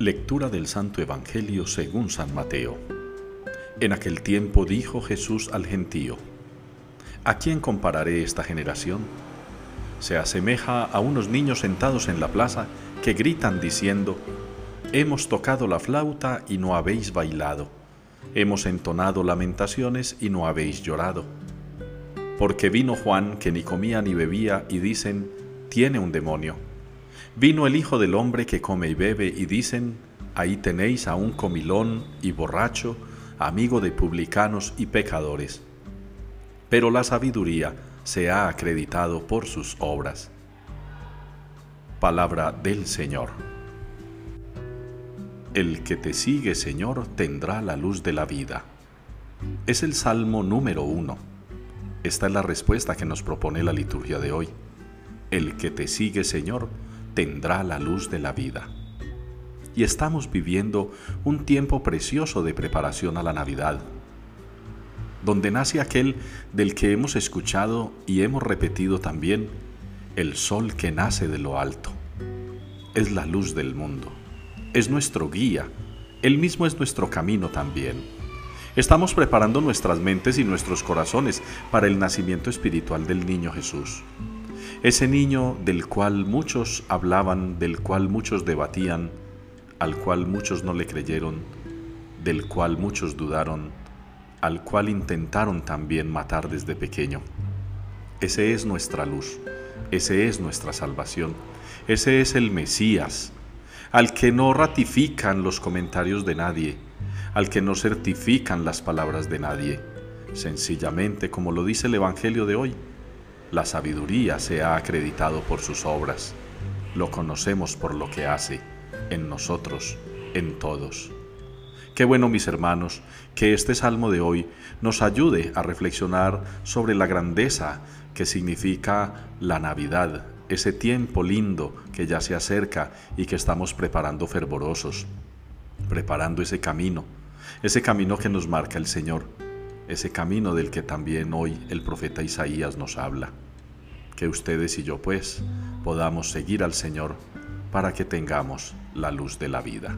Lectura del Santo Evangelio según San Mateo. En aquel tiempo dijo Jesús al gentío, ¿A quién compararé esta generación? Se asemeja a unos niños sentados en la plaza que gritan diciendo, Hemos tocado la flauta y no habéis bailado, hemos entonado lamentaciones y no habéis llorado. Porque vino Juan que ni comía ni bebía y dicen, tiene un demonio. Vino el Hijo del Hombre que come y bebe y dicen, ahí tenéis a un comilón y borracho, amigo de publicanos y pecadores. Pero la sabiduría se ha acreditado por sus obras. Palabra del Señor. El que te sigue, Señor, tendrá la luz de la vida. Es el Salmo número uno. Esta es la respuesta que nos propone la liturgia de hoy. El que te sigue, Señor, tendrá la luz de la vida. Y estamos viviendo un tiempo precioso de preparación a la Navidad, donde nace aquel del que hemos escuchado y hemos repetido también, el sol que nace de lo alto. Es la luz del mundo, es nuestro guía, él mismo es nuestro camino también. Estamos preparando nuestras mentes y nuestros corazones para el nacimiento espiritual del niño Jesús. Ese niño del cual muchos hablaban, del cual muchos debatían, al cual muchos no le creyeron, del cual muchos dudaron, al cual intentaron también matar desde pequeño. Ese es nuestra luz, ese es nuestra salvación, ese es el Mesías, al que no ratifican los comentarios de nadie, al que no certifican las palabras de nadie, sencillamente como lo dice el Evangelio de hoy, la sabiduría se ha acreditado por sus obras. Lo conocemos por lo que hace, en nosotros, en todos. Qué bueno, mis hermanos, que este salmo de hoy nos ayude a reflexionar sobre la grandeza que significa la Navidad, ese tiempo lindo que ya se acerca y que estamos preparando fervorosos, preparando ese camino, ese camino que nos marca el Señor ese camino del que también hoy el profeta Isaías nos habla. Que ustedes y yo pues podamos seguir al Señor para que tengamos la luz de la vida.